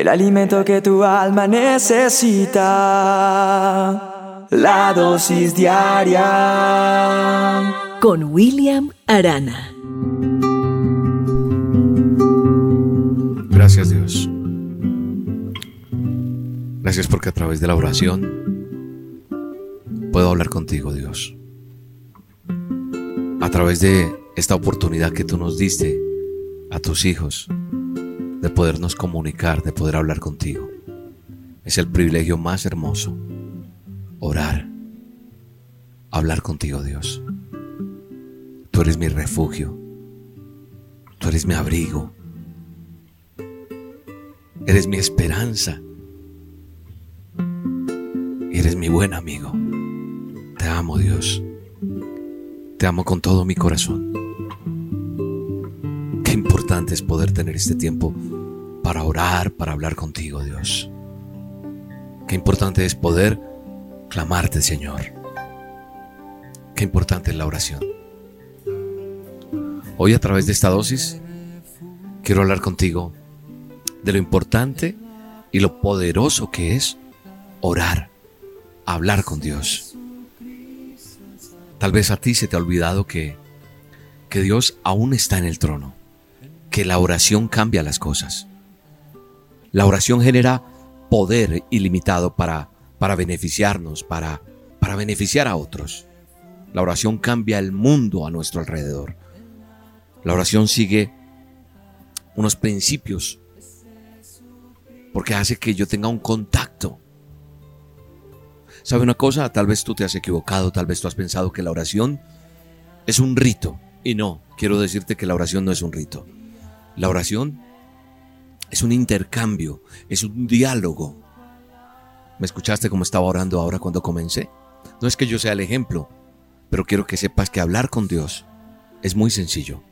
el alimento que tu alma necesita, la dosis diaria. Con William Arana. Gracias Dios. Gracias porque a través de la oración puedo hablar contigo, Dios. A través de esta oportunidad que tú nos diste a tus hijos de podernos comunicar, de poder hablar contigo. Es el privilegio más hermoso. Orar. Hablar contigo, Dios. Tú eres mi refugio. Tú eres mi abrigo. Eres mi esperanza. Eres mi buen amigo. Te amo, Dios. Te amo con todo mi corazón. Qué importante es poder tener este tiempo para orar, para hablar contigo, Dios. Qué importante es poder clamarte, Señor. Qué importante es la oración. Hoy a través de esta dosis quiero hablar contigo de lo importante y lo poderoso que es orar, hablar con Dios. Tal vez a ti se te ha olvidado que, que Dios aún está en el trono, que la oración cambia las cosas. La oración genera poder ilimitado para, para beneficiarnos, para, para beneficiar a otros. La oración cambia el mundo a nuestro alrededor. La oración sigue unos principios porque hace que yo tenga un contacto. ¿Sabe una cosa? Tal vez tú te has equivocado, tal vez tú has pensado que la oración es un rito. Y no, quiero decirte que la oración no es un rito. La oración es un intercambio, es un diálogo. ¿Me escuchaste cómo estaba orando ahora cuando comencé? No es que yo sea el ejemplo, pero quiero que sepas que hablar con Dios es muy sencillo.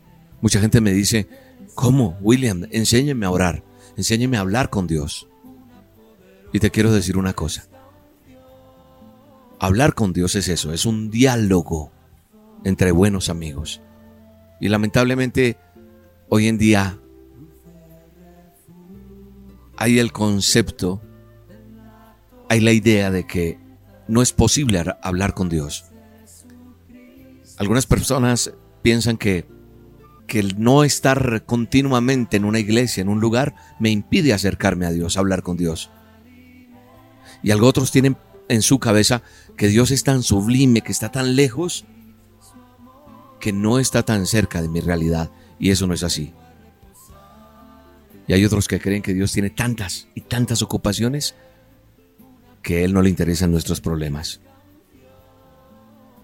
Mucha gente me dice, ¿cómo, William? Enséñeme a orar. Enséñeme a hablar con Dios. Y te quiero decir una cosa. Hablar con Dios es eso, es un diálogo entre buenos amigos. Y lamentablemente hoy en día hay el concepto, hay la idea de que no es posible hablar con Dios. Algunas personas piensan que que el no estar continuamente en una iglesia, en un lugar, me impide acercarme a Dios, hablar con Dios. Y algo otros tienen en su cabeza que Dios es tan sublime, que está tan lejos, que no está tan cerca de mi realidad. Y eso no es así. Y hay otros que creen que Dios tiene tantas y tantas ocupaciones que Él no le interesan nuestros problemas.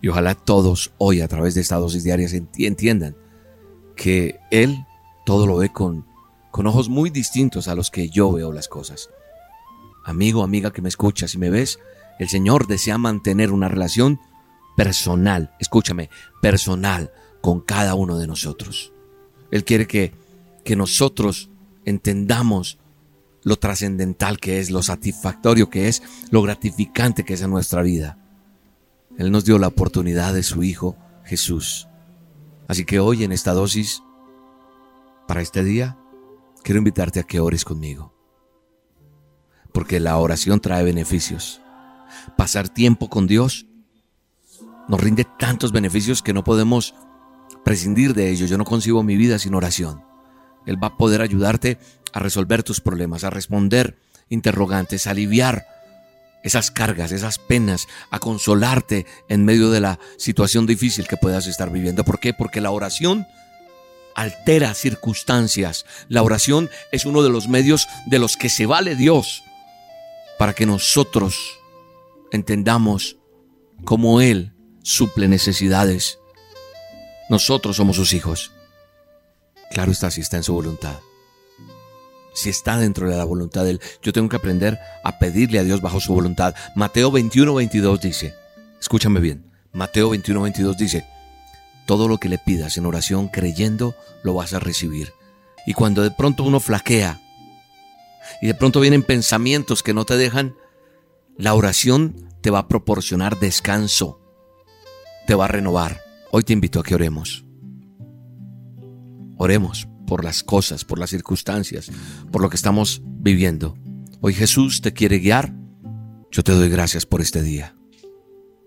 Y ojalá todos hoy a través de estas dosis diarias entiendan que Él todo lo ve con, con ojos muy distintos a los que yo veo las cosas. Amigo, amiga que me escuchas y me ves, el Señor desea mantener una relación personal, escúchame, personal con cada uno de nosotros. Él quiere que, que nosotros entendamos lo trascendental que es, lo satisfactorio que es, lo gratificante que es en nuestra vida. Él nos dio la oportunidad de su Hijo Jesús. Así que hoy en esta dosis, para este día, quiero invitarte a que ores conmigo. Porque la oración trae beneficios. Pasar tiempo con Dios nos rinde tantos beneficios que no podemos prescindir de ellos. Yo no concibo mi vida sin oración. Él va a poder ayudarte a resolver tus problemas, a responder interrogantes, a aliviar esas cargas, esas penas, a consolarte en medio de la situación difícil que puedas estar viviendo. ¿Por qué? Porque la oración altera circunstancias. La oración es uno de los medios de los que se vale Dios para que nosotros entendamos cómo Él suple necesidades. Nosotros somos sus hijos. Claro está si está en su voluntad si está dentro de la voluntad de Él. Yo tengo que aprender a pedirle a Dios bajo su voluntad. Mateo 21, 22 dice, escúchame bien, Mateo 21, 22 dice, todo lo que le pidas en oración creyendo lo vas a recibir. Y cuando de pronto uno flaquea y de pronto vienen pensamientos que no te dejan, la oración te va a proporcionar descanso, te va a renovar. Hoy te invito a que oremos. Oremos por las cosas, por las circunstancias, por lo que estamos viviendo. Hoy Jesús te quiere guiar. Yo te doy gracias por este día.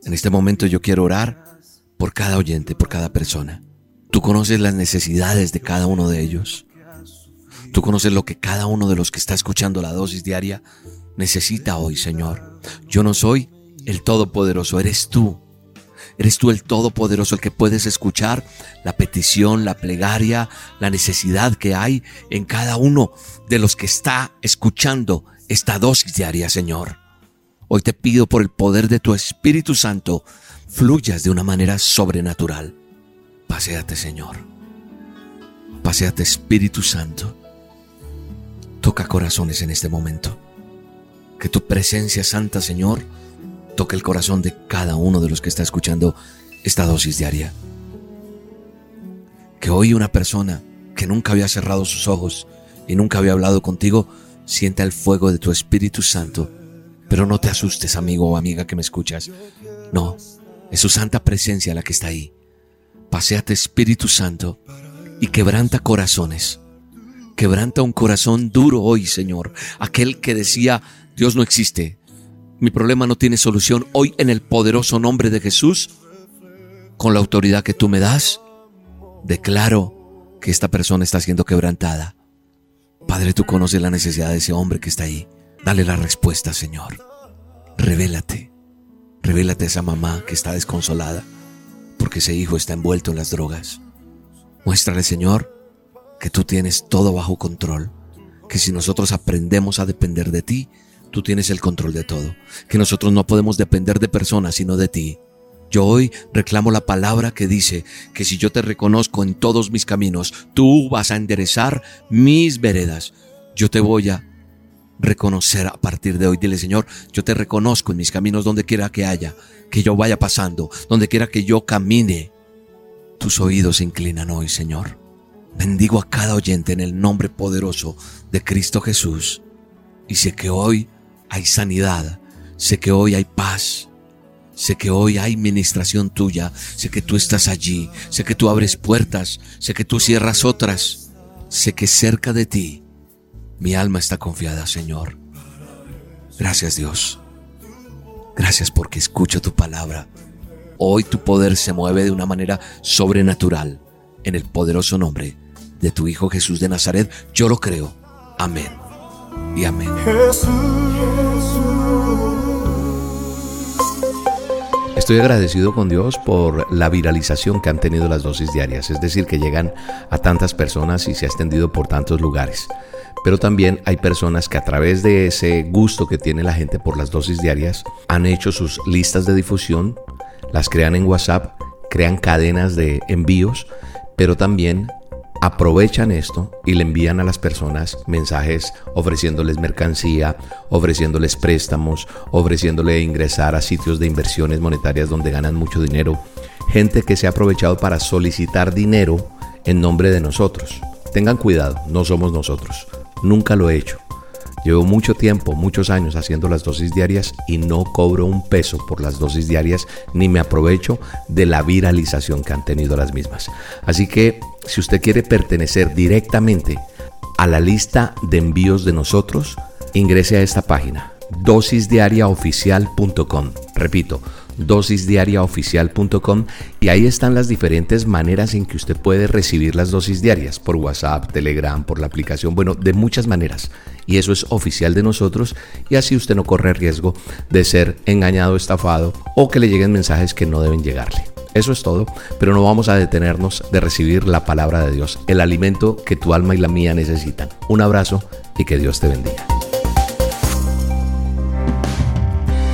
En este momento yo quiero orar por cada oyente, por cada persona. Tú conoces las necesidades de cada uno de ellos. Tú conoces lo que cada uno de los que está escuchando la dosis diaria necesita hoy, Señor. Yo no soy el Todopoderoso, eres tú. Eres tú el Todopoderoso, el que puedes escuchar la petición, la plegaria, la necesidad que hay en cada uno de los que está escuchando esta dosis diaria, Señor. Hoy te pido por el poder de tu Espíritu Santo, fluyas de una manera sobrenatural. Paseate, Señor. Paseate, Espíritu Santo. Toca corazones en este momento. Que tu presencia santa, Señor, toque el corazón de cada uno de los que está escuchando esta dosis diaria. Que hoy una persona que nunca había cerrado sus ojos y nunca había hablado contigo, sienta el fuego de tu Espíritu Santo. Pero no te asustes, amigo o amiga que me escuchas. No, es su santa presencia la que está ahí. Paseate Espíritu Santo y quebranta corazones. Quebranta un corazón duro hoy, Señor. Aquel que decía, Dios no existe, mi problema no tiene solución. Hoy en el poderoso nombre de Jesús, con la autoridad que tú me das, declaro que esta persona está siendo quebrantada. Padre, tú conoces la necesidad de ese hombre que está ahí. Dale la respuesta, Señor. Revélate. Revélate a esa mamá que está desconsolada porque ese hijo está envuelto en las drogas. Muéstrale, Señor, que tú tienes todo bajo control, que si nosotros aprendemos a depender de ti, tú tienes el control de todo, que nosotros no podemos depender de personas sino de ti. Yo hoy reclamo la palabra que dice que si yo te reconozco en todos mis caminos, tú vas a enderezar mis veredas. Yo te voy a reconocer a partir de hoy. Dile, Señor, yo te reconozco en mis caminos donde quiera que haya, que yo vaya pasando, donde quiera que yo camine. Tus oídos se inclinan hoy, Señor. Bendigo a cada oyente en el nombre poderoso de Cristo Jesús. Y sé que hoy hay sanidad, sé que hoy hay paz, sé que hoy hay ministración tuya, sé que tú estás allí, sé que tú abres puertas, sé que tú cierras otras, sé que cerca de ti mi alma está confiada, Señor. Gracias Dios. Gracias porque escucho tu palabra. Hoy tu poder se mueve de una manera sobrenatural en el poderoso nombre de tu Hijo Jesús de Nazaret. Yo lo creo. Amén y amén. Estoy agradecido con Dios por la viralización que han tenido las dosis diarias, es decir, que llegan a tantas personas y se ha extendido por tantos lugares. Pero también hay personas que a través de ese gusto que tiene la gente por las dosis diarias han hecho sus listas de difusión, las crean en WhatsApp, crean cadenas de envíos, pero también aprovechan esto y le envían a las personas mensajes ofreciéndoles mercancía, ofreciéndoles préstamos, ofreciéndole ingresar a sitios de inversiones monetarias donde ganan mucho dinero. Gente que se ha aprovechado para solicitar dinero en nombre de nosotros. Tengan cuidado, no somos nosotros. Nunca lo he hecho. Llevo mucho tiempo, muchos años haciendo las dosis diarias y no cobro un peso por las dosis diarias ni me aprovecho de la viralización que han tenido las mismas. Así que si usted quiere pertenecer directamente a la lista de envíos de nosotros, ingrese a esta página dosisdiariaoficial.com. Repito, dosisdiariaoficial.com y ahí están las diferentes maneras en que usted puede recibir las dosis diarias por WhatsApp, Telegram, por la aplicación, bueno, de muchas maneras. Y eso es oficial de nosotros y así usted no corre riesgo de ser engañado, estafado o que le lleguen mensajes que no deben llegarle. Eso es todo, pero no vamos a detenernos de recibir la palabra de Dios, el alimento que tu alma y la mía necesitan. Un abrazo y que Dios te bendiga.